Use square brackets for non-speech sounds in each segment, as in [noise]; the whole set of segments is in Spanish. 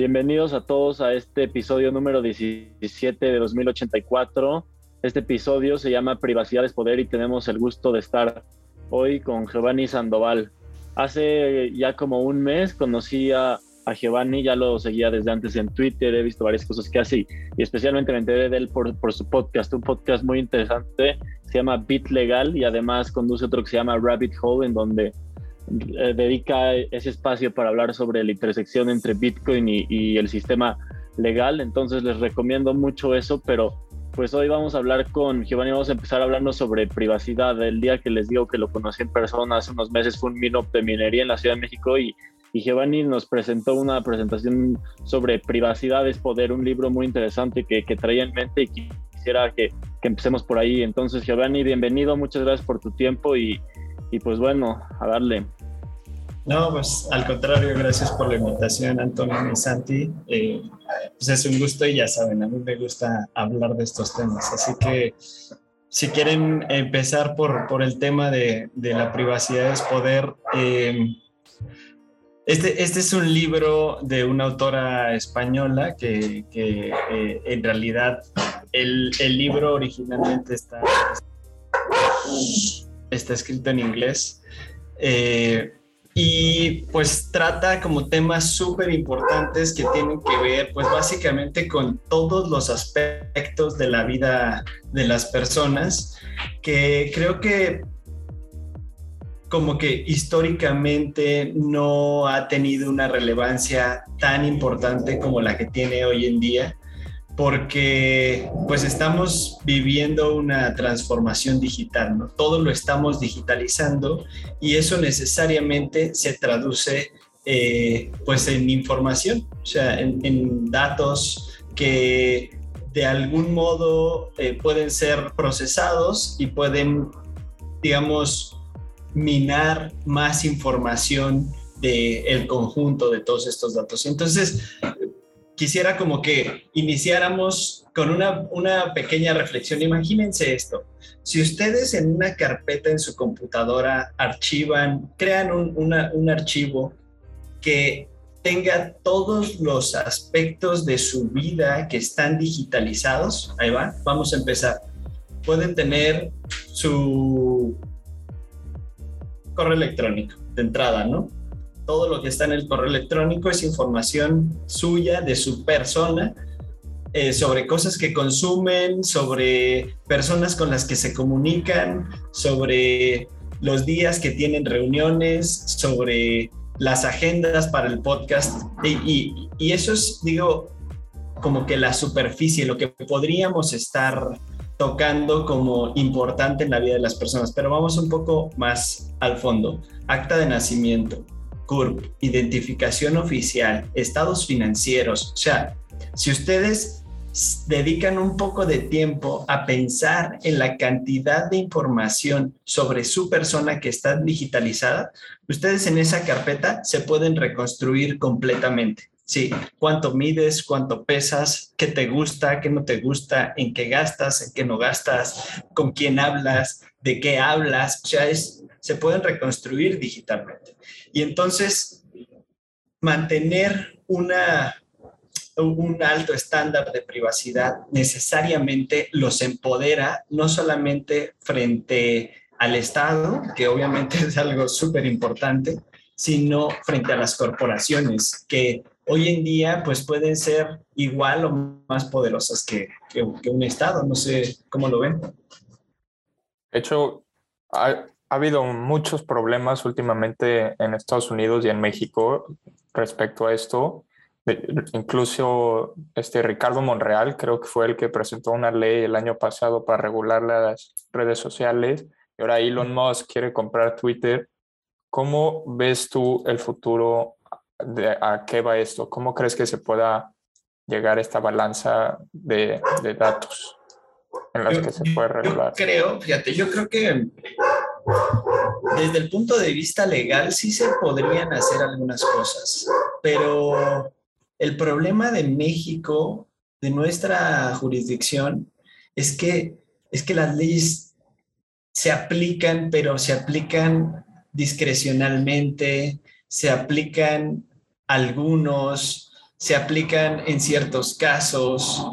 Bienvenidos a todos a este episodio número 17 de 2084. Este episodio se llama Privacidad es Poder y tenemos el gusto de estar hoy con Giovanni Sandoval. Hace ya como un mes conocí a, Giovanni, ya lo seguía desde antes en Twitter, he visto varias cosas que hace y especialmente me enteré de él por, por su podcast, un podcast muy interesante, se llama Bit Legal y además conduce otro que se llama Rabbit Hole, en donde eh, dedica ese espacio para hablar sobre la intersección entre Bitcoin y, el sistema legal. Entonces les recomiendo mucho eso, pero pues hoy vamos a hablar con Giovanni, vamos a empezar hablando sobre privacidad. El día que les digo que lo conocí en persona hace unos meses fue un meetup de minería en la Ciudad de México y, Giovanni nos presentó una presentación sobre privacidad es poder, un libro muy interesante que, que traía en mente y quisiera que, empecemos por ahí. Entonces, Giovanni, bienvenido, muchas gracias por tu tiempo y pues bueno, a darle. No, pues al contrario, gracias por la invitación, Antonio y Santi. Eh, pues es un gusto y ya saben, a mí me gusta hablar de estos temas. Así que si quieren empezar por, por el tema de, de la privacidad es poder, eh, este, este es un libro de una autora española que, que eh, en realidad el, el, libro originalmente está, está escrito en inglés. Y pues trata como temas súper importantes que tienen que ver pues básicamente con todos los aspectos de la vida de las personas que creo que como que históricamente no ha tenido una relevancia tan importante como la que tiene hoy en día porque pues estamos viviendo una transformación digital, ¿no? Todo lo estamos digitalizando y eso necesariamente se traduce eh, pues en información, o sea, en, datos que de algún modo eh, pueden ser procesados y pueden, digamos, minar más información del el conjunto de todos estos datos. Entonces, quisiera como que iniciáramos con una, una pequeña reflexión. Imagínense esto. Si ustedes en una carpeta en su computadora archivan, crean un, un archivo que tenga todos los aspectos de su vida que están digitalizados, ahí va, vamos a empezar. Pueden tener su correo electrónico de entrada, ¿no? Todo lo que está en el correo electrónico es información suya, de su persona, eh, sobre cosas que consumen, sobre personas con las que se comunican, sobre los días que tienen reuniones, sobre las agendas para el podcast. Y, y eso es, digo, como que la superficie, lo que podríamos estar tocando como importante en la vida de las personas. Pero vamos un poco más al fondo. Acta de nacimiento, CURP, identificación oficial, estados financieros. O sea, si ustedes dedican un poco de tiempo a pensar en la cantidad de información sobre su persona que está digitalizada, ustedes en esa carpeta se pueden reconstruir completamente. Sí, cuánto mides, cuánto pesas, qué te gusta, qué no te gusta, en qué gastas, en qué no gastas, con quién hablas, de qué hablas. O sea, se pueden reconstruir digitalmente. Y entonces, mantener un alto estándar de privacidad necesariamente los empodera, no solamente frente al Estado, que obviamente es algo súper importante, sino frente a las corporaciones, que hoy en día pues pueden ser igual o más poderosas que un Estado. No sé cómo lo ven. De hecho, ha habido muchos problemas últimamente en Estados Unidos y en México respecto a esto. Incluso este Ricardo Monreal creo que fue el que presentó una ley el año pasado para regular las redes sociales y ahora Elon Musk quiere comprar Twitter. ¿Cómo ves tú el futuro? De, ¿A qué va esto? ¿Cómo crees que se pueda llegar a esta balanza de, de datos en las que se puede regular? Yo creo, fíjate, yo creo que desde el punto de vista legal sí se podrían hacer algunas cosas, pero el problema de México, de nuestra jurisdicción, es que, es que las leyes se aplican, pero se aplican discrecionalmente, se aplican algunos, se aplican en ciertos casos.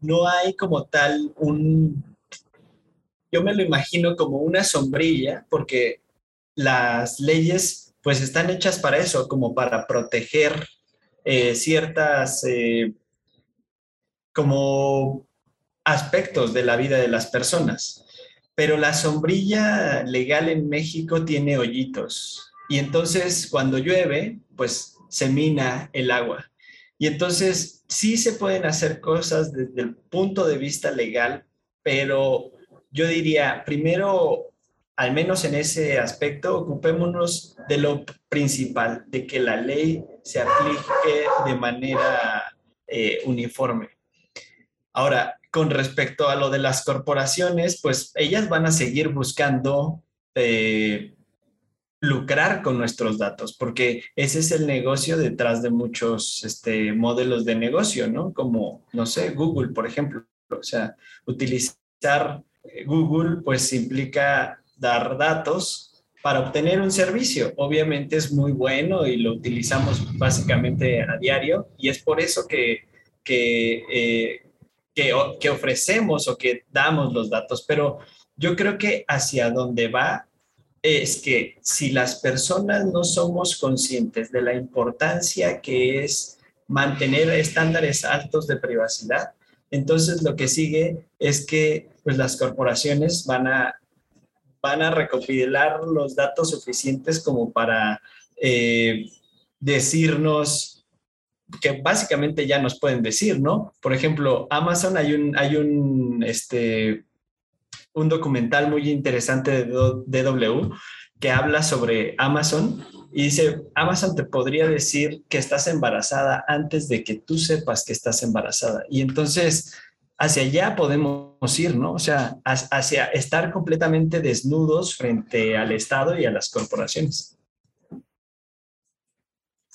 No hay como tal un, yo me lo imagino como una sombrilla, porque las leyes pues están hechas para eso, como para proteger eh, ciertas eh, como aspectos de la vida de las personas. Pero la sombrilla legal en México tiene hoyitos y entonces cuando llueve, pues se mina el agua. Y entonces sí se pueden hacer cosas desde el punto de vista legal, pero yo diría, primero, al menos en ese aspecto, ocupémonos de lo principal, de que la ley se aplique de manera eh, uniforme. Ahora, con respecto a lo de las corporaciones, pues ellas van a seguir buscando eh, lucrar con nuestros datos, porque ese es el negocio detrás de muchos este, modelos de negocio, ¿no? Como, no sé, Google, por ejemplo. O sea, utilizar eh, Google, pues implica dar datos para obtener un servicio. Obviamente es muy bueno y lo utilizamos básicamente a diario y es por eso que, que, eh, que, que ofrecemos o que damos los datos. Pero yo creo que hacia donde va es que si las personas no somos conscientes de la importancia que es mantener estándares altos de privacidad, entonces lo que sigue es que pues, las corporaciones van a, van a recopilar los datos suficientes como para eh, decirnos que básicamente ya nos pueden decir, ¿no? Por ejemplo, Amazon hay un, hay un, este, un documental muy interesante de DW que habla sobre Amazon y dice, Amazon te podría decir que estás embarazada antes de que tú sepas que estás embarazada. Y entonces, hacia allá podemos ir, ¿no? O sea, hacia estar completamente desnudos frente al Estado y a las corporaciones.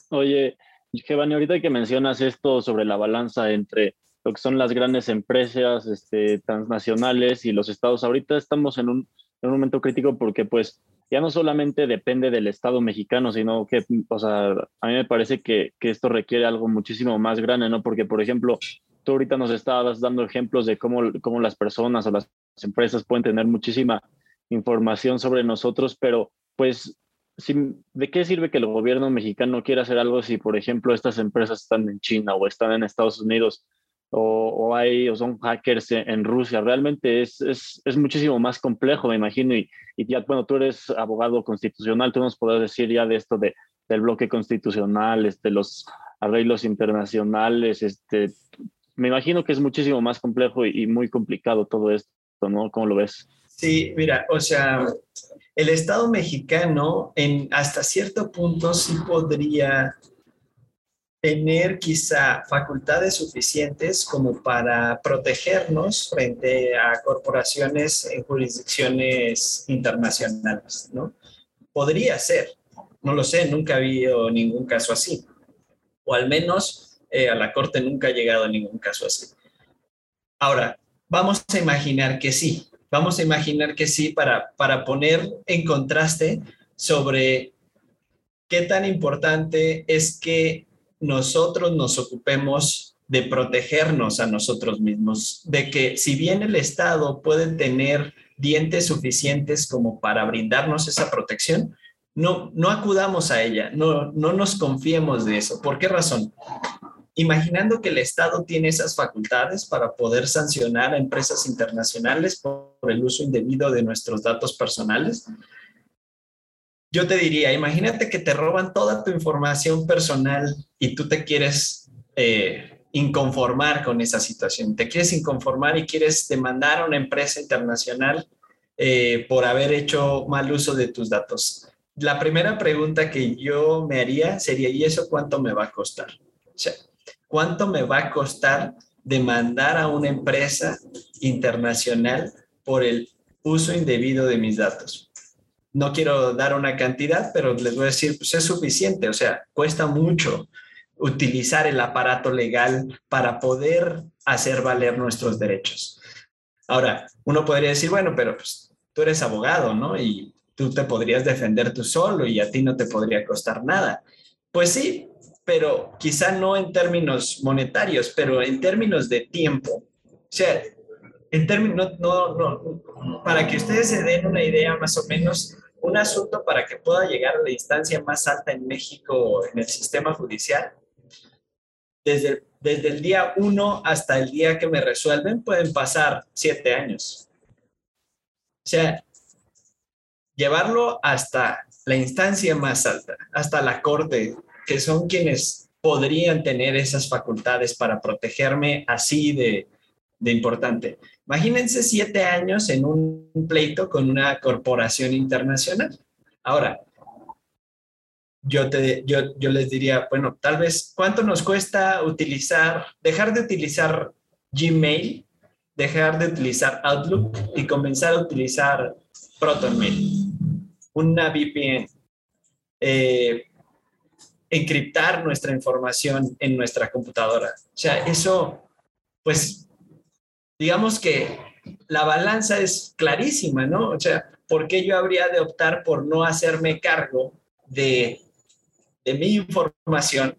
Oye, Giovanni, ahorita que mencionas esto sobre la balanza entre lo que son las grandes empresas este, transnacionales y los estados. Ahorita estamos en un, momento crítico porque pues ya no solamente depende del Estado mexicano, sino que, o sea, a mí me parece que, que, esto requiere algo muchísimo más grande, ¿no? Porque, por ejemplo, tú ahorita nos estabas dando ejemplos de cómo, cómo las personas o las empresas pueden tener muchísima información sobre nosotros, pero pues, ¿de qué sirve que el gobierno mexicano quiera hacer algo si, por ejemplo, estas empresas están en China o están en Estados Unidos? O, hay, o son hackers en, Rusia. Realmente es, es, es, muchísimo más complejo, me imagino. Y, y, ya, bueno, tú eres abogado constitucional, tú nos podrás decir ya de esto de, del bloque constitucional, este, los arreglos internacionales. Este, me imagino que es muchísimo más complejo y, y muy complicado todo esto, ¿no? ¿Cómo lo ves? Sí, mira, o sea, el Estado mexicano en hasta cierto punto sí podría tener quizá facultades suficientes como para protegernos frente a corporaciones en jurisdicciones internacionales, ¿no? Podría ser, no lo sé, nunca ha habido ningún caso así, o al menos eh, a la Corte nunca ha llegado ningún caso así. Ahora, vamos a imaginar que sí, vamos a imaginar que sí para, para poner en contraste sobre qué tan importante es que nosotros nos ocupemos de protegernos a nosotros mismos, de que si bien el Estado puede tener dientes suficientes como para brindarnos esa protección, no, no acudamos a ella, no, no nos confiemos de eso. ¿Por qué razón? Imaginando que el Estado tiene esas facultades para poder sancionar a empresas internacionales por el uso indebido de nuestros datos personales, yo te diría, imagínate que te roban toda tu información personal y tú te quieres eh, inconformar con esa situación, te quieres inconformar y quieres demandar a una empresa internacional eh, por haber hecho mal uso de tus datos. La primera pregunta que yo me haría sería, ¿y eso cuánto me va a costar? O sea, ¿cuánto me va a costar demandar a una empresa internacional por el uso indebido de mis datos? No quiero dar una cantidad, pero les voy a decir, pues es suficiente, o sea, cuesta mucho utilizar el aparato legal para poder hacer valer nuestros derechos. Ahora, uno podría decir, bueno, pero pues tú eres abogado, ¿no? Y tú te podrías defender tú solo y a ti no te podría costar nada. Pues sí, pero quizá no en términos monetarios, pero en términos de tiempo. O sea, en términos, no, no, para que ustedes se den una idea más o menos, un asunto para que pueda llegar a la instancia más alta en México en el sistema judicial, desde, desde el día uno hasta el día que me resuelven, pueden pasar siete años. O sea, llevarlo hasta la instancia más alta, hasta la corte, que son quienes podrían tener esas facultades para protegerme así de, de importante. Imagínense siete años en un pleito con una corporación internacional. Ahora, yo, te, yo, yo les diría, bueno, tal vez, ¿cuánto nos cuesta utilizar, dejar de utilizar Gmail, dejar de utilizar Outlook y comenzar a utilizar ProtonMail, una VPN, eh, encriptar nuestra información en nuestra computadora? O sea, eso, pues, digamos que la balanza es clarísima, ¿no? O sea, ¿por qué yo habría de optar por no hacerme cargo de de mi información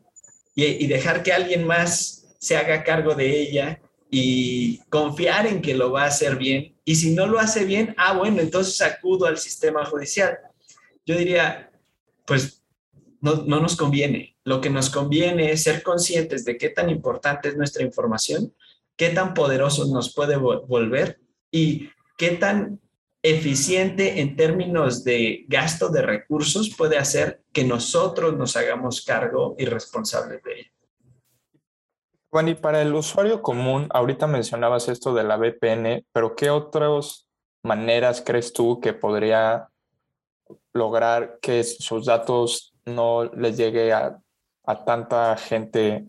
y, dejar que alguien más se haga cargo de ella y confiar en que lo va a hacer bien. Y si no lo hace bien, ah, bueno, entonces acudo al sistema judicial. Yo diría, pues no, no, nos conviene. Lo que nos conviene es ser conscientes de qué tan importante es nuestra información, qué tan poderosos nos puede volver y qué tan eficiente en términos de gasto de recursos puede hacer que nosotros nos hagamos cargo y responsables de ello. Bueno, y para el usuario común, ahorita mencionabas esto de la VPN, pero ¿qué otras maneras crees tú que podría lograr que sus datos no les llegue a, tanta gente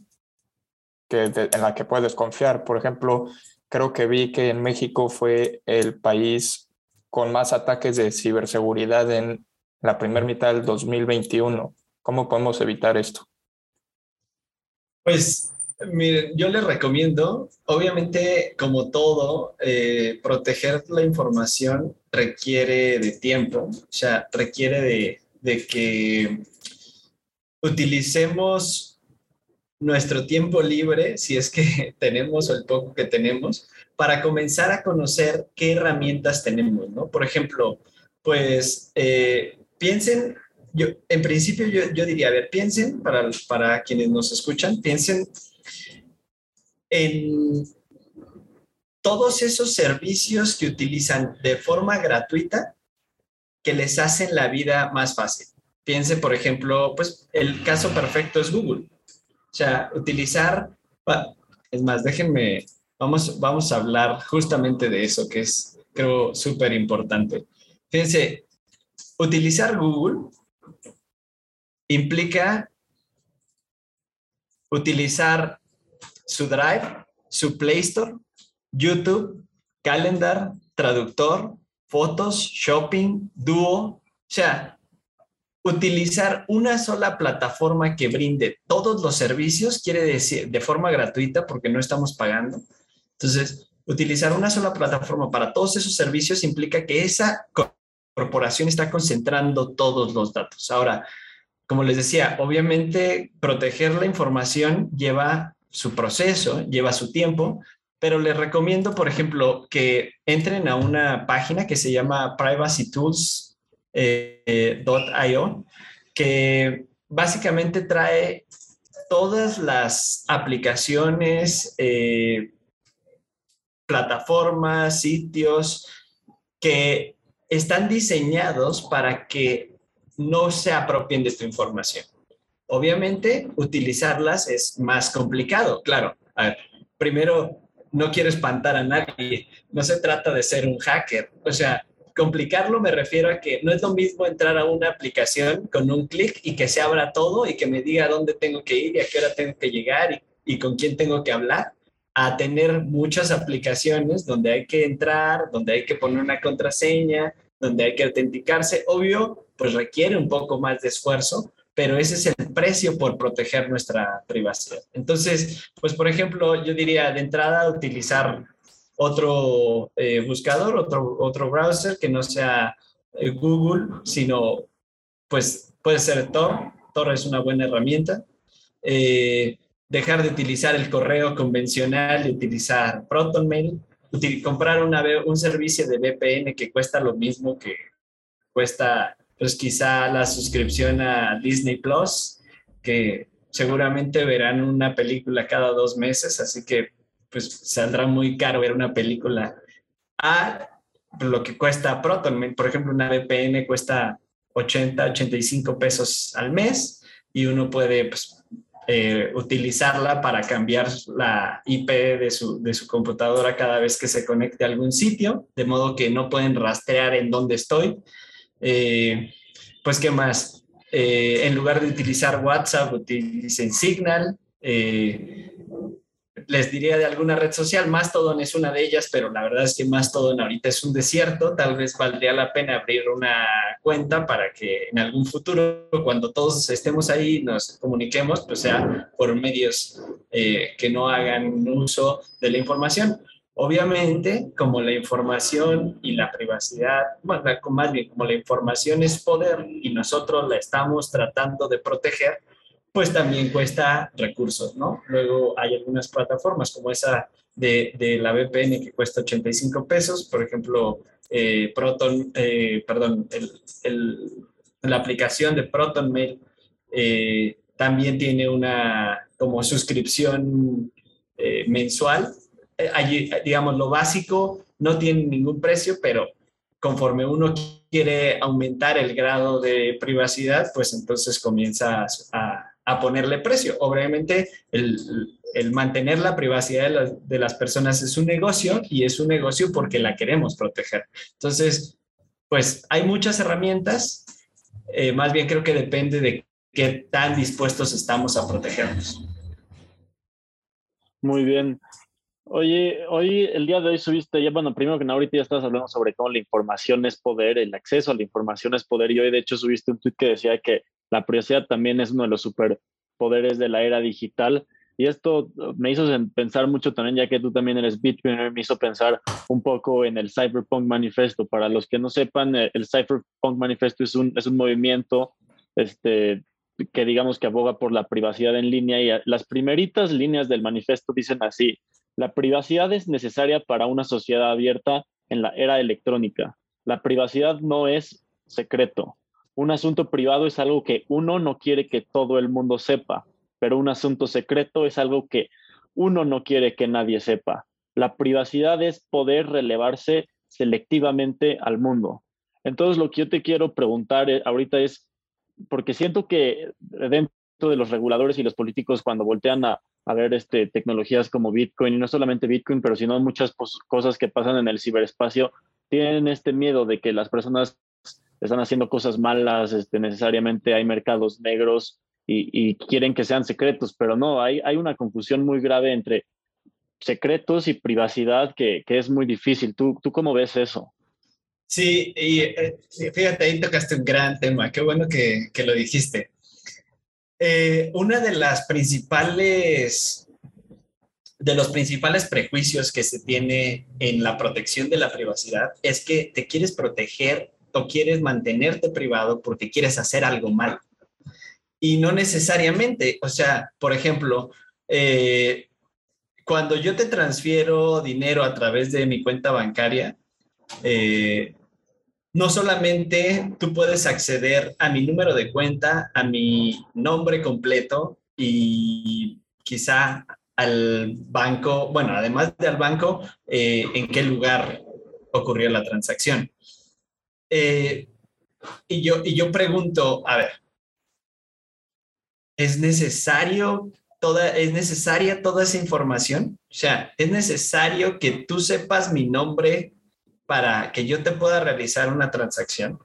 que en la que puedes confiar? Por ejemplo, creo que vi que en México fue el país con más ataques de ciberseguridad en la primera mitad del 2021. ¿Cómo podemos evitar esto? Pues miren, yo les recomiendo, obviamente como todo, eh, proteger la información requiere de tiempo, o sea, requiere de, de que utilicemos nuestro tiempo libre, si es que [laughs] tenemos o el poco que tenemos, para comenzar a conocer qué herramientas tenemos, ¿no? Por ejemplo, pues eh, piensen, yo en principio yo, diría, a ver, piensen, para, para quienes nos escuchan, piensen en todos esos servicios que utilizan de forma gratuita que les hacen la vida más fácil. Piensen, por ejemplo, pues el caso perfecto es Google. Sea, utilizar, es más, déjenme Vamos, vamos a hablar justamente de eso, que es, creo, súper importante. Fíjense, utilizar Google implica utilizar su Drive, su Play Store, YouTube, Calendar, Traductor, Fotos, Shopping, Duo. O sea, utilizar una sola plataforma que brinde todos los servicios, quiere decir de forma gratuita porque no estamos pagando, entonces, utilizar una sola plataforma para todos esos servicios implica que esa corporación está concentrando todos los datos. Ahora, como les decía, obviamente proteger la información lleva su proceso, lleva su tiempo, pero les recomiendo, por ejemplo, que entren a una página que se llama privacytools.io, eh, que básicamente trae todas las aplicaciones, eh, plataformas, sitios que están diseñados para que no se apropien de tu información. Obviamente, utilizarlas es más complicado, claro. primero, no quiero espantar a nadie, no se trata de ser un hacker, o sea, complicarlo me refiero a que no es lo mismo entrar a una aplicación con un clic y que se abra todo y que me diga dónde tengo que ir y a qué hora tengo que llegar y con quién tengo que hablar, a tener muchas aplicaciones donde hay que entrar, donde hay que poner una contraseña, donde hay que autenticarse. Obvio, pues requiere un poco más de esfuerzo, pero ese es el precio por proteger nuestra privacidad. Entonces, pues por ejemplo, yo diría de entrada utilizar otro eh, buscador, otro, otro browser que no sea eh, Google, sino pues puede ser Tor. Tor es una buena herramienta. eh, dejar de utilizar el correo convencional y utilizar ProtonMail, comprar una, un servicio de VPN que cuesta lo mismo que cuesta pues quizá la suscripción a Disney Plus, que seguramente verán una película cada dos meses, así que pues saldrá muy caro ver una película a lo que cuesta Proton. Por ejemplo, una VPN cuesta 80, 85 pesos al mes y uno puede pues, eh, utilizarla para cambiar la IP de su, de su computadora cada vez que se conecte a algún sitio, de modo que no pueden rastrear en dónde estoy. Eh, pues, ¿qué más? Eh, en lugar de utilizar WhatsApp, utilicen Signal les diría de alguna red social, Mastodon es una de ellas, pero la verdad es que Mastodon ahorita es un desierto, tal vez valdría la pena abrir una cuenta para que en algún futuro, cuando todos estemos ahí, nos comuniquemos, pues sea por medios eh, que no hagan uso de la información. Obviamente, como la información y la privacidad, bueno, más bien como la información es poder y nosotros la estamos tratando de proteger, pues también cuesta recursos, ¿no? Luego hay algunas plataformas como esa de, de la VPN que cuesta 85 pesos, por ejemplo, eh, Proton, eh, perdón, el, el, la aplicación de ProtonMail eh, también tiene una como suscripción mensual. allí, digamos, lo básico no tiene ningún precio, pero conforme uno quiere aumentar el grado de privacidad, pues entonces comienza a, a ponerle precio. Obviamente, el, el mantener la privacidad de las, personas es un negocio y es un negocio porque la queremos proteger. Entonces, pues hay muchas herramientas, eh, más bien creo que depende de qué tan dispuestos estamos a protegernos. Muy bien. Oye, hoy, el día de hoy subiste, ya, bueno, primero que nada, ahorita ya estás hablando sobre cómo la información es poder, el acceso a la información es poder, y hoy de hecho subiste un tweet que decía que la privacidad también es uno de los superpoderes de la era digital. Y esto me hizo pensar mucho también, ya que tú también eres Bitcoiner, me hizo pensar un poco en el Cyberpunk Manifesto. Para los que no sepan, eh, el Cyberpunk Manifesto es un, es un movimiento este, que digamos que aboga por la privacidad en línea y las primeritas líneas del manifesto dicen así, la privacidad es necesaria para una sociedad abierta en la era electrónica. La privacidad no es secreto un asunto privado es algo que uno no quiere que todo el mundo sepa, pero un asunto secreto es algo que uno no quiere que nadie sepa. La privacidad es poder relevarse selectivamente al mundo. Entonces, lo que yo te quiero preguntar eh, ahorita es, porque siento que dentro de los reguladores y los políticos, cuando voltean a, ver este, tecnologías como Bitcoin, y no solamente Bitcoin, pero sino muchas cosas que pasan en el ciberespacio, tienen este miedo de que las personas están haciendo cosas malas, este, necesariamente hay mercados negros y, quieren que sean secretos, pero no, hay, hay una confusión muy grave entre secretos y privacidad que, es muy difícil. ¿Tú, ¿Tú cómo ves eso? Sí, y eh, fíjate, ahí tocaste un gran tema, qué bueno que, lo dijiste. Eh, una de las principales, de los principales prejuicios que se tiene en la protección de la privacidad es que te quieres proteger o quieres mantenerte privado porque quieres hacer algo mal. Y no necesariamente, o sea, por ejemplo, eh, cuando yo te transfiero dinero a través de mi cuenta bancaria, eh, no solamente tú puedes acceder a mi número de cuenta, a mi nombre completo y quizá al banco, bueno, además del banco, eh, en qué lugar ocurrió la transacción. Eh, y, yo, y yo pregunto, a ver, ¿es necesario toda, es necesaria toda esa información? O sea, ¿es necesario que tú sepas mi nombre para que yo te pueda realizar una transacción?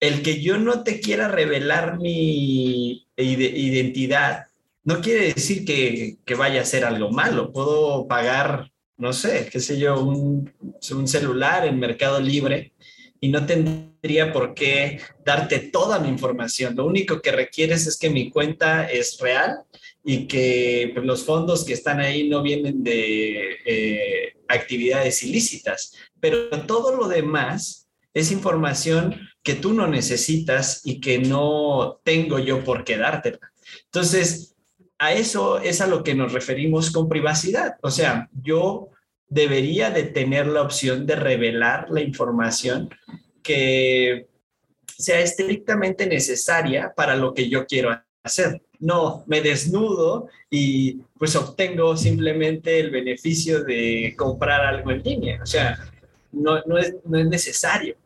El que yo no te quiera revelar mi identidad no quiere decir que, que vaya a ser algo malo. Puedo pagar no sé, qué sé yo, un, un, celular en Mercado Libre y no tendría por qué darte toda mi información. Lo único que requieres es que mi cuenta es real y que pues, los fondos que están ahí no vienen de eh, actividades ilícitas. Pero todo lo demás es información que tú no necesitas y que no tengo yo por qué dártela. Entonces, a eso es a lo que nos referimos con privacidad. O sea, yo debería de tener la opción de revelar la información que sea estrictamente necesaria para lo que yo quiero hacer. No, me desnudo y pues obtengo simplemente el beneficio de comprar algo en línea. O sea, no, no, es, no es necesario.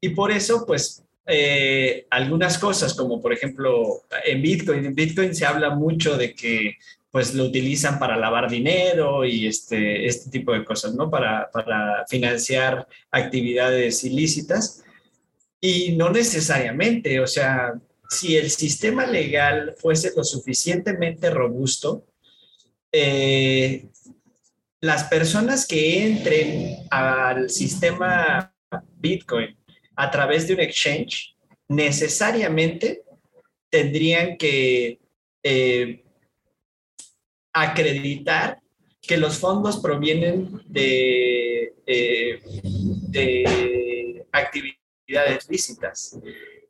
Y por eso, pues, eh, algunas cosas, como por ejemplo en Bitcoin, en Bitcoin se habla mucho de que pues lo utilizan para lavar dinero y este, este tipo de cosas, ¿no? Para, para financiar actividades ilícitas. Y no necesariamente, o sea, si el sistema legal fuese lo suficientemente robusto, eh, las personas que entren al sistema Bitcoin a través de un exchange necesariamente tendrían que eh, acreditar que los fondos provienen de, eh, de actividades lícitas.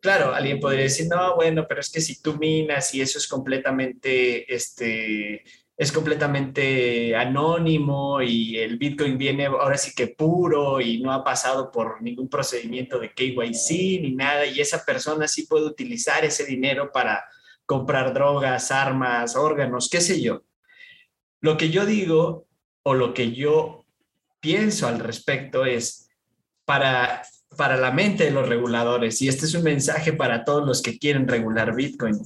Claro, alguien podría decir, no, bueno, pero es que si tú minas y eso es completamente este, es completamente anónimo y el Bitcoin viene ahora sí que puro y no ha pasado por ningún procedimiento de KYC ni nada y esa persona sí puede utilizar ese dinero para comprar drogas, armas, órganos, qué sé yo. Lo que yo digo o lo que yo pienso al respecto es para para la mente de los reguladores y este es un mensaje para todos los que quieren regular Bitcoin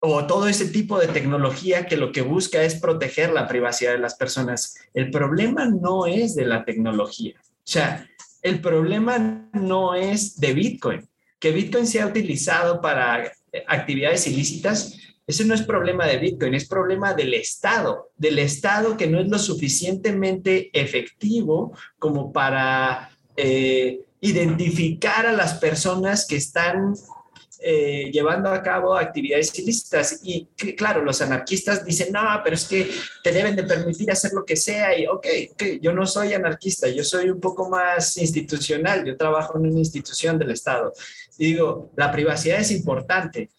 o todo ese tipo de tecnología que lo que busca es proteger la privacidad de las personas. El problema no es de la tecnología. O sea, el problema no es de Bitcoin. Que Bitcoin sea utilizado para actividades ilícitas, ese no es problema de Bitcoin, es problema del Estado, del Estado que no es lo suficientemente efectivo como para eh, identificar a las personas que están eh, llevando a cabo actividades ilícitas. Y claro, los anarquistas dicen, no, pero es que te deben de permitir hacer lo que sea. Y ok, yo no soy anarquista, yo soy un poco más institucional, yo trabajo en una institución del Estado. Y digo, la privacidad es importante,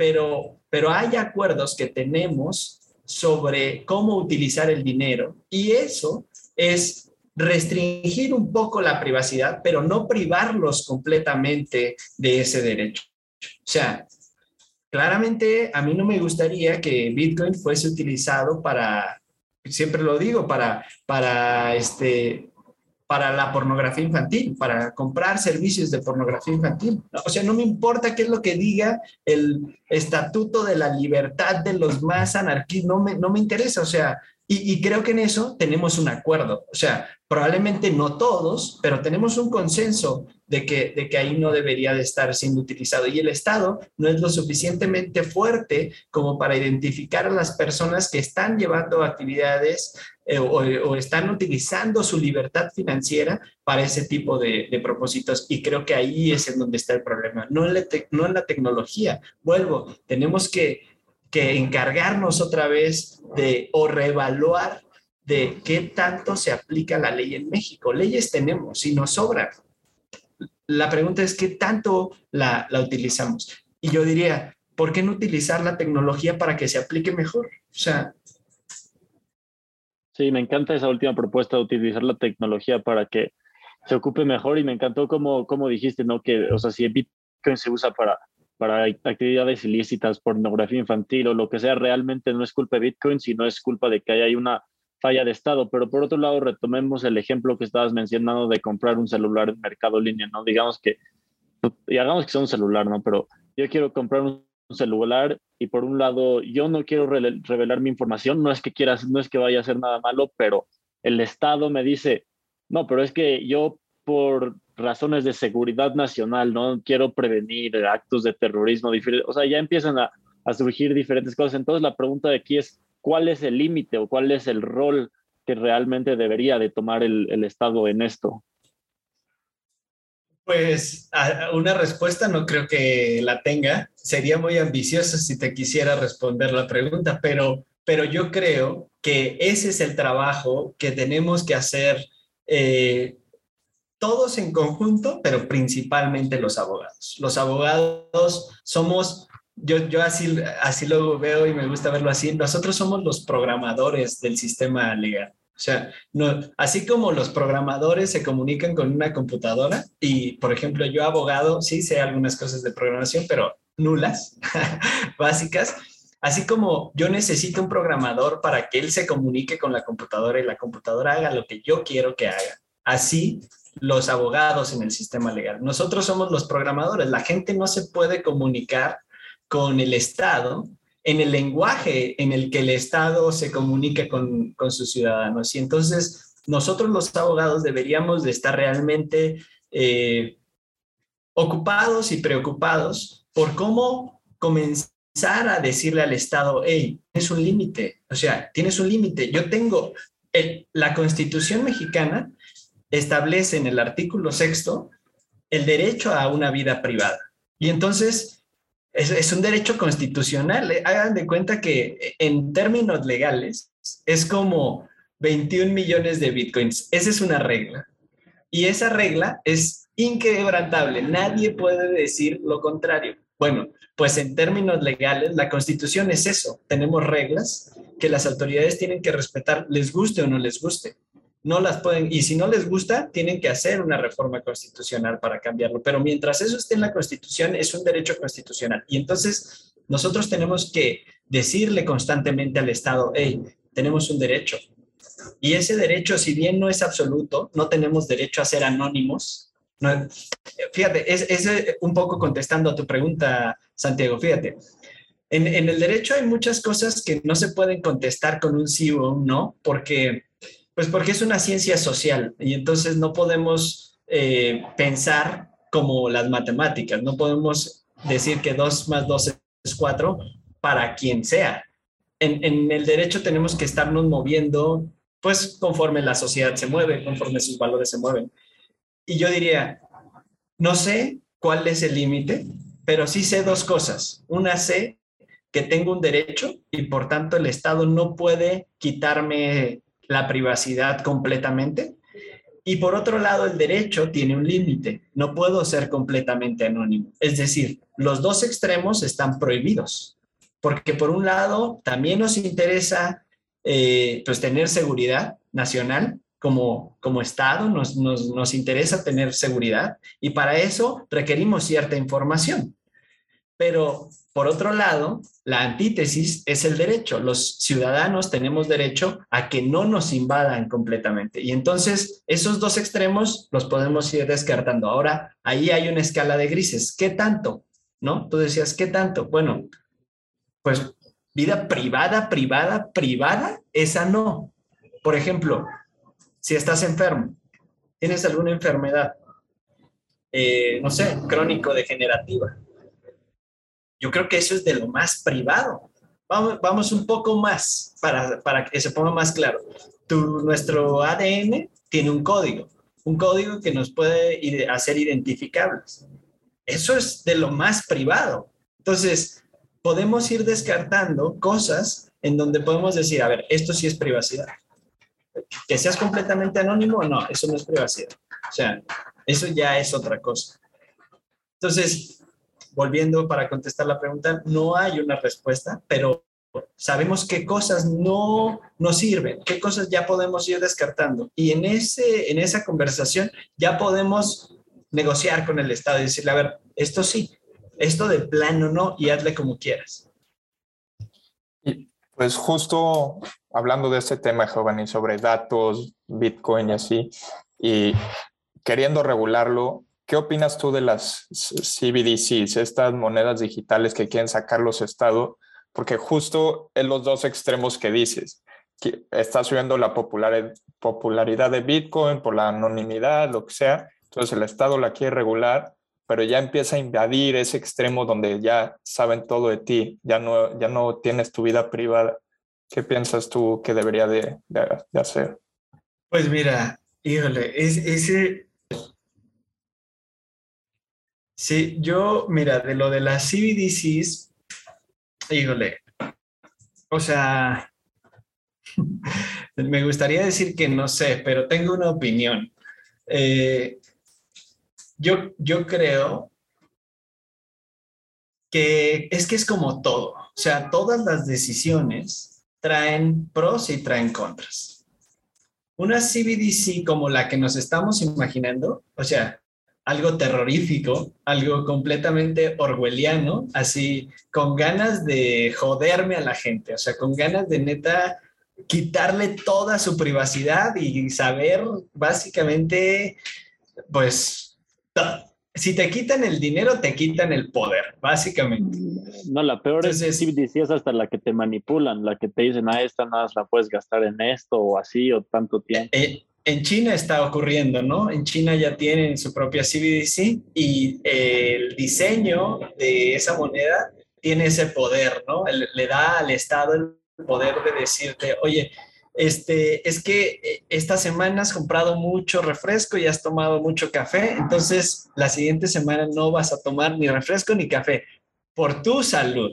pero, pero hay acuerdos que tenemos sobre cómo utilizar el dinero y eso es restringir un poco la privacidad, pero no privarlos completamente de ese derecho. O sea, claramente a mí no me gustaría que Bitcoin fuese utilizado para, siempre lo digo, para, para, este, para la pornografía infantil, para comprar servicios de pornografía infantil. O sea, no me importa qué es lo que diga el estatuto de la libertad de los más anarquistas, no me, no me interesa. O sea, y, creo que en eso tenemos un acuerdo. O sea, probablemente no todos, pero tenemos un consenso de que, de que ahí no debería de estar siendo utilizado. Y el Estado no es lo suficientemente fuerte como para identificar a las personas que están llevando actividades eh, o, están utilizando su libertad financiera para ese tipo de, propósitos. Y creo que ahí es en donde está el problema, no en no en la tecnología. Vuelvo, tenemos que que encargarnos otra vez de o reevaluar de qué tanto se aplica la ley en México. Leyes tenemos y nos sobran. La pregunta es qué tanto la, la utilizamos. Y yo diría, ¿por qué no utilizar la tecnología para que se aplique mejor? O sea... Sí, me encanta esa última propuesta de utilizar la tecnología para que se ocupe mejor y me encantó como, como dijiste, ¿no? Que, o sea, si Bitcoin se usa para para actividades ilícitas, pornografía infantil o lo que sea, realmente no es culpa de Bitcoin, sino es culpa de que hay una falla de Estado. Pero por otro lado, retomemos el ejemplo que estabas mencionando de comprar un celular en Mercado Línea, ¿no? Digamos que, y hagamos que sea un celular, ¿no? Pero yo quiero comprar un celular y por un lado yo no quiero revelar mi información, no es que quieras, no es que vaya a hacer nada malo, pero el Estado me dice, no, pero es que yo por razones de seguridad nacional, ¿no? Quiero prevenir actos de terrorismo, o sea, ya empiezan a, surgir diferentes cosas. Entonces la pregunta de aquí es, ¿cuál es el límite o cuál es el rol que realmente debería de tomar el, Estado en esto? Pues una respuesta no creo que la tenga. Sería muy ambicioso si te quisiera responder la pregunta, pero, pero yo creo que ese es el trabajo que tenemos que hacer eh, todos en conjunto, pero principalmente los abogados. Los abogados somos yo, así, así lo veo y me gusta verlo así. Nosotros somos los programadores del sistema legal. O sea, no, así como los programadores se comunican con una computadora y, por ejemplo, yo abogado, sí sé algunas cosas de programación, pero nulas, [laughs] básicas. Así como yo necesito un programador para que él se comunique con la computadora y la computadora haga lo que yo quiero que haga. Así los abogados en el sistema legal. Nosotros somos los programadores. La gente no se puede comunicar con el Estado en el lenguaje en el que el Estado se comunica con, sus ciudadanos. Y entonces nosotros los abogados deberíamos de estar realmente eh, ocupados y preocupados por cómo comenzar a decirle al Estado, hey, tienes un límite, o sea, tienes un límite. Yo tengo, la Constitución mexicana establece en el artículo sexto el derecho a una vida privada. Y entonces es, un derecho constitucional. Eh, hagan de cuenta que en términos legales es como 21 millones de bitcoins. Esa es una regla. Y esa regla es inquebrantable. Nadie puede decir lo contrario. Bueno, pues en términos legales, la constitución es eso. Tenemos reglas que las autoridades tienen que respetar, les guste o no les guste no las pueden, y si no les gusta, tienen que hacer una reforma constitucional para cambiarlo. Pero mientras eso esté en la constitución, es un derecho constitucional. Y entonces nosotros tenemos que decirle constantemente al Estado, hey, tenemos un derecho. Y ese derecho, si bien no es absoluto, no tenemos derecho a ser anónimos. fíjate, es, es, un poco contestando a tu pregunta, Santiago, fíjate. En, en el derecho hay muchas cosas que no se pueden contestar con un sí o un no, porque pues porque es una ciencia social y entonces no podemos eh, pensar como las matemáticas, no podemos decir que 2 más 2 es 4 para quien sea. En, en, el derecho tenemos que estarnos moviendo, pues conforme la sociedad se mueve, conforme sus valores se mueven. Y yo diría, no sé cuál es el límite, pero sí sé dos cosas. Una sé que tengo un derecho y por tanto el Estado no puede quitarme la privacidad completamente. Y por otro lado, el derecho tiene un límite. No puedo ser completamente anónimo. Es decir, los dos extremos están prohibidos. Porque por un lado, también nos interesa eh, pues tener seguridad nacional como, como Estado, nos, nos, nos interesa tener seguridad y para eso requerimos cierta información. Pero por otro lado, la antítesis es el derecho. Los ciudadanos tenemos derecho a que no nos invadan completamente. Y entonces esos dos extremos los podemos ir descartando. Ahora, ahí hay una escala de grises. ¿Qué tanto? ¿No? Tú decías, ¿qué tanto? Bueno, pues vida privada, privada, privada, esa no. Por ejemplo, si estás enfermo, tienes alguna enfermedad, eh, no sé, crónico-degenerativa yo creo que eso es de lo más privado. Vamos, vamos un poco más para, para que se ponga más claro. Tu, nuestro ADN tiene un código, un código que nos puede hacer identificables. Eso es de lo más privado. Entonces, podemos ir descartando cosas en donde podemos decir, a ver, esto sí es privacidad. Que seas completamente anónimo, no, eso no es privacidad. O sea, eso ya es otra cosa. Entonces, volviendo para contestar la pregunta, no hay una respuesta, pero sabemos qué cosas no nos sirven, qué cosas ya podemos ir descartando. Y en, ese, en esa conversación ya podemos negociar con el Estado y decirle, a ver, esto sí, esto de plano no, y hazle como quieras. pues justo hablando de este tema, Giovanni, sobre datos, Bitcoin y así, y queriendo regularlo, ¿Qué opinas tú de las CBDCs, estas monedas digitales que quieren sacar los estados? Porque justo en los dos extremos que dices, que está subiendo la popularidad de Bitcoin por la anonimidad, lo que sea, entonces el Estado la quiere regular, pero ya empieza a invadir ese extremo donde ya saben todo de ti, ya no, ya no tienes tu vida privada. ¿Qué piensas tú que debería de, hacer? Pues mira, híjole, es, ese, Sí, yo, mira, de lo de las CBDCs, híjole, o sea, [laughs] me gustaría decir que no sé, pero tengo una opinión. Eh, yo, yo creo que es que es como todo. O sea, todas las decisiones traen pros y traen contras. Una CBDC como la que nos estamos imaginando, o sea, algo terrorífico, algo completamente orwelliano, así con ganas de joderme a la gente, o sea, con ganas de neta quitarle toda su privacidad y saber básicamente, pues, si te quitan el dinero, te quitan el poder, básicamente. No, la peor es CBDC es hasta la que te manipulan, la que te dicen, ah, esta nada la puedes gastar en esto o así o tanto tiempo. Eh, en China está ocurriendo, ¿no? En China ya tienen su propia CBDC y el diseño de esa moneda tiene ese poder, ¿no? Le da al Estado el poder de decirte, oye, este, es que eh, esta semana has comprado mucho refresco y has tomado mucho café, entonces la siguiente semana no vas a tomar ni refresco ni café por tu salud.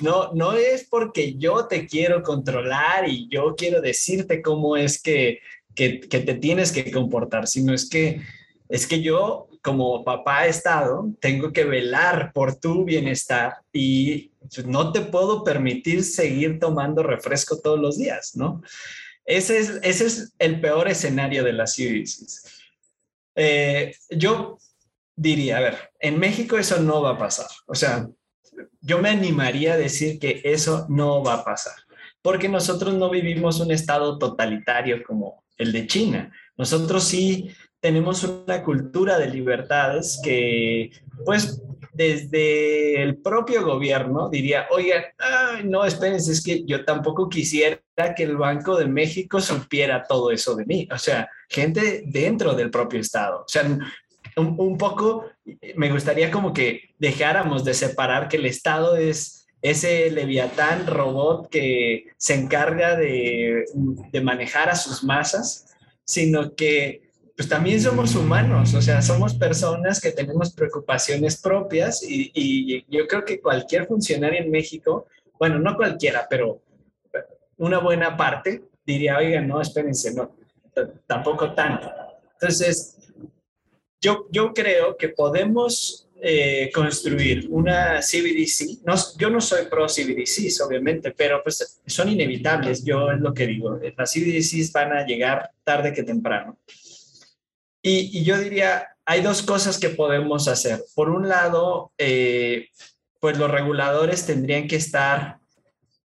No, no es porque yo te quiero controlar y yo quiero decirte cómo es que, que, te tienes que comportar, sino es que es que yo como papá Estado tengo que velar por tu bienestar y no te puedo permitir seguir tomando refresco todos los días, ¿no? Ese es, ese es el peor escenario de las CBDCs. Eh, yo diría, a ver, en México eso no va a pasar. O sea, yo me animaría a decir que eso no va a pasar, porque nosotros no vivimos un estado totalitario como el de China. Nosotros sí tenemos una cultura de libertades que, pues, desde el propio gobierno diría, oigan, no, espérense, es que yo tampoco quisiera que el Banco de México supiera todo eso de mí. O sea, gente dentro del propio Estado. O sea, un, un poco me gustaría como que dejáramos de separar que el Estado es ese leviatán robot que se encarga de, de manejar a sus masas, sino que pues también somos humanos, o sea, somos personas que tenemos preocupaciones propias y, yo creo que cualquier funcionario en México, bueno, no cualquiera, pero una buena parte diría, oiga, no, espérense, no, tampoco tanto. Entonces, yo, yo creo que podemos eh, construir una CBDC. No, yo no soy pro CBDCs, obviamente, pero pues son inevitables, yo es lo que digo. Las CBDCs van a llegar tarde que temprano. Y, yo diría, hay dos cosas que podemos hacer. Por un lado, eh, pues los reguladores tendrían que estar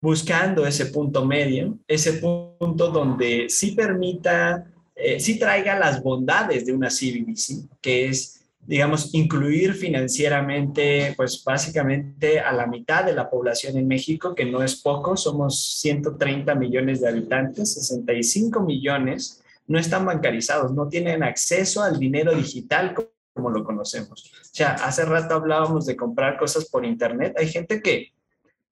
buscando ese punto medio, ese punto donde sí permita, eh, sí traiga las bondades de una CBDC, que es, digamos, incluir financieramente, pues básicamente a la mitad de la población en México, que no es poco, somos 130 millones de habitantes, 65 millones no están bancarizados, no tienen acceso al dinero digital como lo conocemos. O sea, hace rato hablábamos de comprar cosas por internet. Hay gente que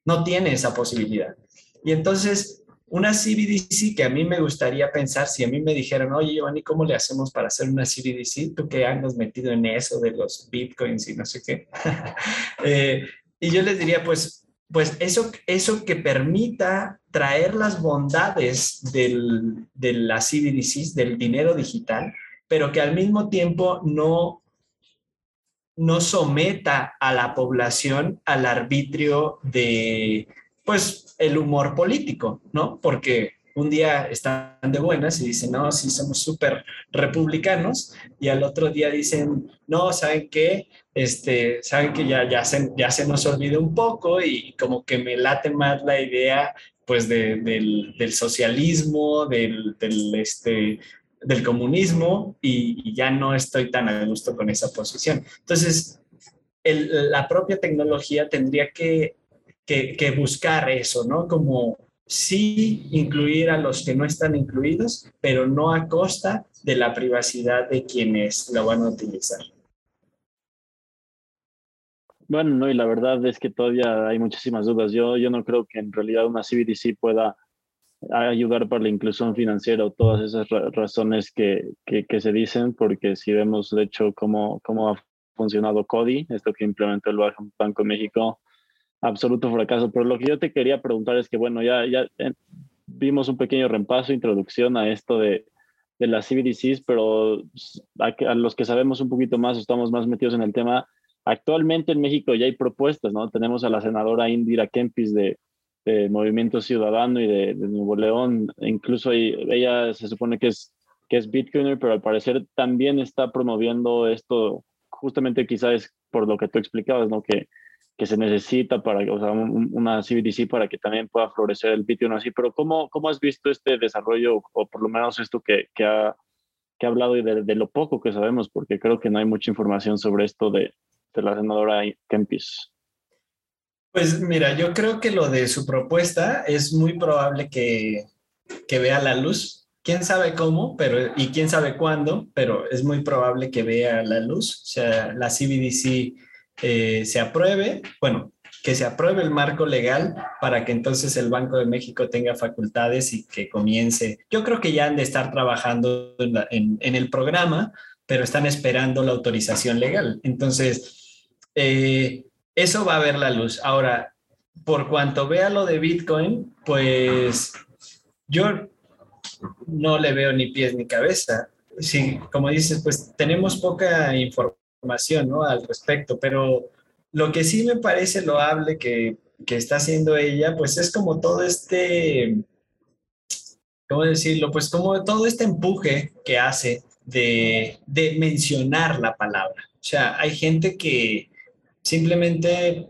no tiene esa posibilidad. Y entonces, una CBDC que a mí me gustaría pensar, si a mí me dijeran, oye, Giovanni, ¿cómo le hacemos para hacer una CBDC? Tú que andas metido en eso de los bitcoins y no sé qué. [laughs] Eh, y yo les diría, pues, pues eso, eso que permita traer las bondades del, de la CBDC, del dinero digital, pero que al mismo tiempo no, no someta a la población al arbitrio de, pues, el humor político, ¿no? Porque un día están de buenas y dicen, no, sí, somos súper republicanos, y al otro día dicen, no, ¿saben qué? Este, saben que ya, ya, se, ya se nos olvida un poco y como que me late más la idea pues del, del, socialismo, del, este, del comunismo y, ya no estoy tan a gusto con esa posición. Entonces, la propia tecnología tendría que, que, buscar eso, ¿no? Como sí incluir a los que no están incluidos, pero no a costa de la privacidad de quienes lo van a utilizar. Bueno, no, y la verdad es que todavía hay muchísimas dudas. Yo, yo no creo que en realidad una CBDC pueda ayudar para la inclusión financiera o todas esas razones que, que, que, se dicen, porque si vemos de hecho cómo, cómo ha funcionado CODI, esto que implementó el Banco de México, absoluto fracaso. Pero lo que yo te quería preguntar es que, bueno, ya, ya eh, vimos un pequeño repaso, introducción a esto de, de las CBDCs, pero a, a, los que sabemos un poquito más, estamos más metidos en el tema, actualmente en México ya hay propuestas, ¿no? Tenemos a la senadora Indira Kempis de, Movimiento Ciudadano y de, Nuevo León, incluso ella se supone que es, que es Bitcoiner, pero al parecer también está promoviendo esto, justamente quizás por lo que tú explicabas, ¿no? Que, que se necesita para, o sea, una CBDC para que también pueda florecer el Bitcoin así, pero ¿cómo, cómo has visto este desarrollo, o por lo menos esto que, que ha que ha hablado y de, lo poco que sabemos, porque creo que no hay mucha información sobre esto de, de la senadora Kempis. Pues mira, yo creo que lo de su propuesta es muy probable que, que vea la luz. Quién sabe cómo, pero y quién sabe cuándo, pero es muy probable que vea la luz. O sea, la CBDC eh, se apruebe. Bueno, que se apruebe el marco legal para que entonces el Banco de México tenga facultades y que comience. Yo creo que ya han de estar trabajando en, el programa, pero están esperando la autorización legal. Entonces, eh, eso va a ver la luz. Ahora, por cuanto vea lo de Bitcoin, pues yo no le veo ni pies ni cabeza. Sí, como dices, pues tenemos poca información ¿no? al respecto, pero lo que sí me parece loable que, que está haciendo ella, pues es como todo este, ¿cómo decirlo? Pues como todo este empuje que hace de, de mencionar la palabra. O sea, hay gente que simplemente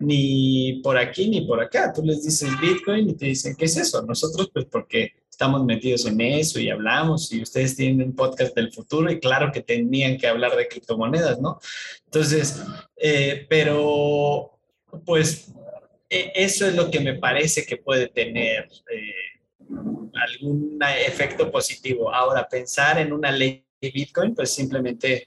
ni por aquí ni por acá. Tú les dices Bitcoin y te dicen, ¿qué es eso? Nosotros, pues porque estamos metidos en eso y hablamos y ustedes tienen un podcast del futuro y claro que tenían que hablar de criptomonedas, ¿no? Entonces, eh, pero pues e, eso es lo que me parece que puede tener eh, algún efecto positivo. Ahora, pensar en una ley de Bitcoin, pues simplemente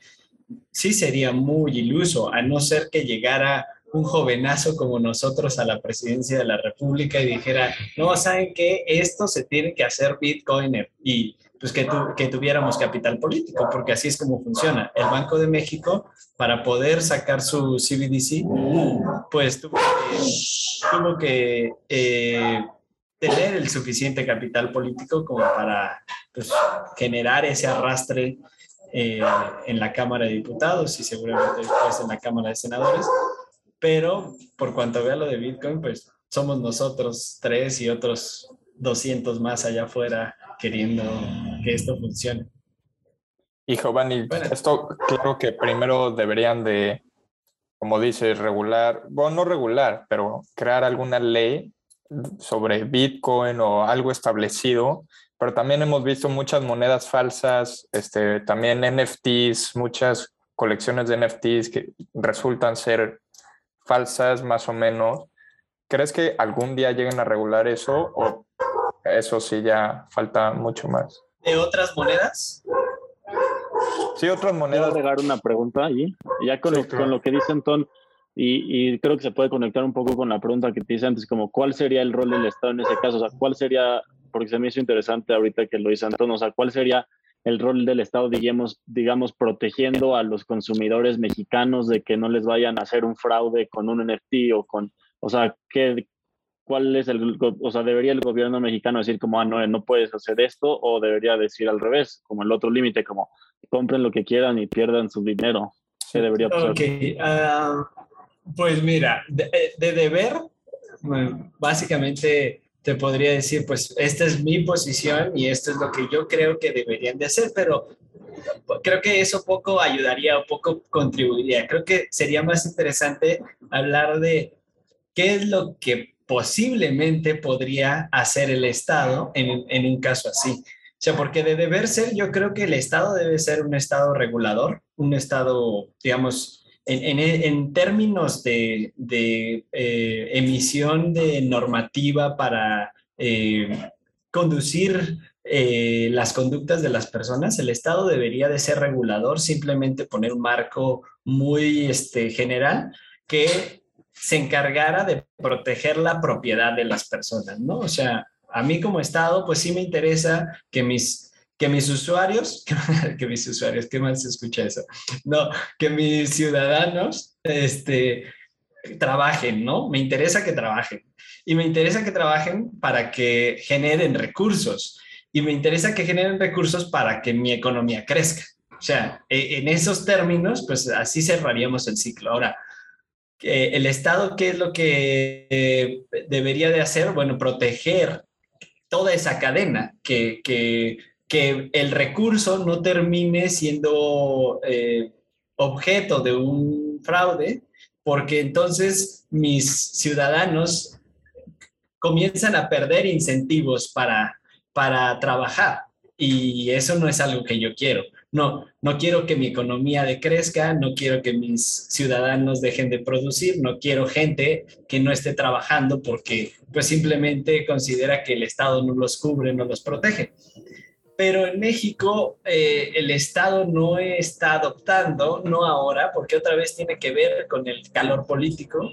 sí sería muy iluso, a no ser que llegara un jovenazo como nosotros a la presidencia de la República y dijera, no, ¿saben qué? Esto se tiene que hacer Bitcoiner y pues que, que tuviéramos capital político, porque así es como funciona. El Banco de México, para poder sacar su CBDC, pues tuvo que, eh, tener el suficiente capital político como para pues, generar ese arrastre eh, en la Cámara de Diputados y seguramente después en la Cámara de Senadores pero por cuanto vea lo de Bitcoin, pues somos nosotros tres y otros 200 más allá afuera queriendo que esto funcione. Y Giovanni, esto creo que primero deberían de, como dices, regular, bueno, no regular, pero crear alguna ley sobre Bitcoin o algo establecido, pero también hemos visto muchas monedas falsas, este, también NFTs, muchas colecciones de NFTs que resultan ser falsas más o menos. ¿Crees que algún día lleguen a regular eso o eso sí ya falta mucho más? ¿De otras monedas? Sí, otras monedas. Quiero agregar una pregunta allí. Ya con, lo, con lo que dice Anton, y, y, creo que se puede conectar un poco con la pregunta que te hice antes, como cuál sería el rol del Estado en ese caso, o sea, cuál sería, porque se me hizo interesante ahorita que lo dice Anton, o sea, cuál sería el rol del Estado, digamos, digamos, protegiendo a los consumidores mexicanos de que no les vayan a hacer un fraude con un NFT o con, o sea, ¿qué, ¿cuál es el, o sea, debería el gobierno mexicano decir como, ah, no, no puedes hacer esto, o debería decir al revés, como el otro límite, como compren lo que quieran y pierdan su dinero? ¿Qué debería? Ok, ah, pues mira, de deber, básicamente te podría decir, pues esta es mi posición y esto es lo que yo creo que deberían de hacer, pero creo que eso poco ayudaría o poco contribuiría. Creo que sería más interesante hablar de qué es lo que posiblemente podría hacer el Estado en, en un caso así. O sea, porque de deber ser, yo creo que el Estado debe ser un Estado regulador, un Estado, digamos, en, términos de, eh, emisión de normativa para eh, conducir eh, las conductas de las personas, el Estado debería de ser regulador, simplemente poner un marco muy este, general que se encargara de proteger la propiedad de las personas, ¿no? O sea, a mí como Estado, pues sí me interesa que mis que mis usuarios, [laughs] que, mis usuarios, qué mal se escucha eso, no, que mis ciudadanos, este, trabajen, ¿no? Me interesa que trabajen. Y me interesa que trabajen para que generen recursos. Y me interesa que generen recursos para que mi economía crezca. sea, e, en esos términos, pues así cerraríamos el ciclo. Ahora, el Estado, ¿qué es lo que eh, debería de hacer? Bueno, proteger toda esa cadena, que, que, que el recurso no termine siendo eh, objeto de un fraude, porque entonces mis ciudadanos comienzan a perder incentivos para, para trabajar y eso no es algo que yo quiero. No, no quiero que mi economía decrezca, no quiero que mis ciudadanos dejen de producir, no quiero gente que no esté trabajando porque pues simplemente considera que el Estado no los cubre, no los protege. Pero en México eh, el Estado no está adoptando, no ahora, porque otra vez tiene que ver con el calor político,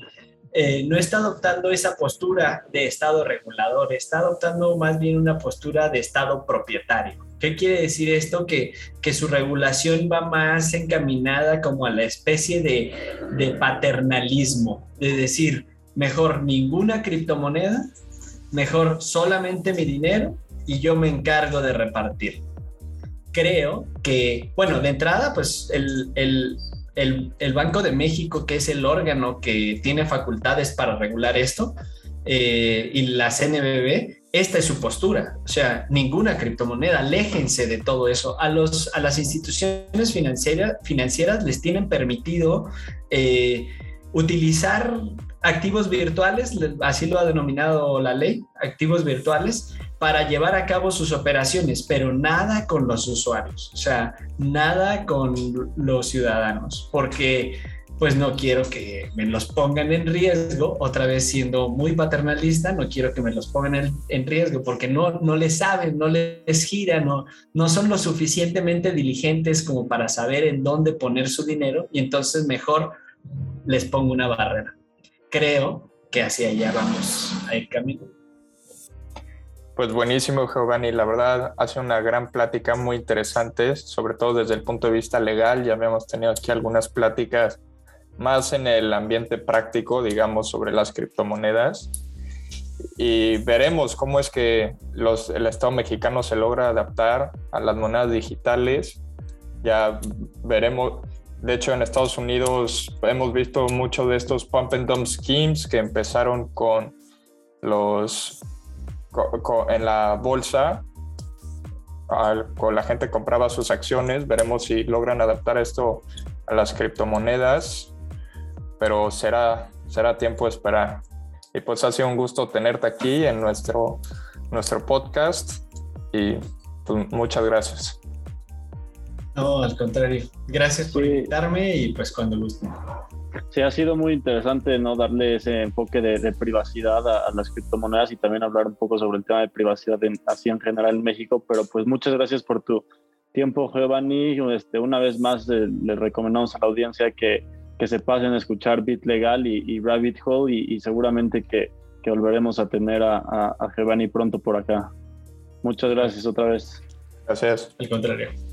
eh, no está adoptando esa postura de Estado regulador, está adoptando más bien una postura de Estado propietario. ¿Qué quiere decir esto? Que, que su regulación va más encaminada como a la especie de, de paternalismo, de decir, mejor ninguna criptomoneda, mejor solamente mi dinero y yo me encargo de repartir. Creo que, bueno, de entrada, pues el, el el, Banco de México, que es el órgano que tiene facultades para regular esto, eh, y la CNBB, esta es su postura. O sea, ninguna criptomoneda, aléjense de todo eso. A, los, a las instituciones financieras les tienen permitido eh, utilizar activos virtuales, así lo ha denominado la ley, activos virtuales, para llevar a cabo sus operaciones, pero nada con los usuarios, o sea, nada con los ciudadanos, porque pues no quiero que me los pongan en riesgo, otra vez siendo muy paternalista, no quiero que me los pongan en, riesgo porque no, no les saben, no les gira, no, no son lo suficientemente diligentes como para saber en dónde poner su dinero y entonces mejor les pongo una barrera. Creo que hacia allá vamos a camino. Pues buenísimo, Giovanni. La verdad, hace una gran plática muy interesante, sobre todo desde el punto de vista legal. Ya habíamos tenido aquí algunas pláticas más en el ambiente práctico, digamos, sobre las criptomonedas. Y veremos cómo es que los, el Estado mexicano se logra adaptar a las monedas digitales. Ya veremos, de hecho, en Estados Unidos hemos visto mucho de estos pump and dump schemes que empezaron con los en la bolsa, con la gente compraba sus acciones, veremos si logran adaptar esto a las criptomonedas, pero será, será tiempo de esperar. Y pues ha sido un gusto tenerte aquí en nuestro, nuestro podcast y pues muchas gracias. No, al contrario. Gracias por invitarme y pues cuando guste. Sí, ha sido muy interesante no darle ese enfoque de, privacidad a, las criptomonedas y también hablar un poco sobre el tema de privacidad en, así en general en México. Pero pues muchas gracias por tu tiempo, Giovanni. Este, una vez más eh, le recomendamos a la audiencia que, que se pasen a escuchar Bit Legal y, Rabbit Hole y, seguramente que, que, volveremos a tener a, a, a Giovanni pronto por acá. Muchas gracias otra vez. Gracias. Al contrario.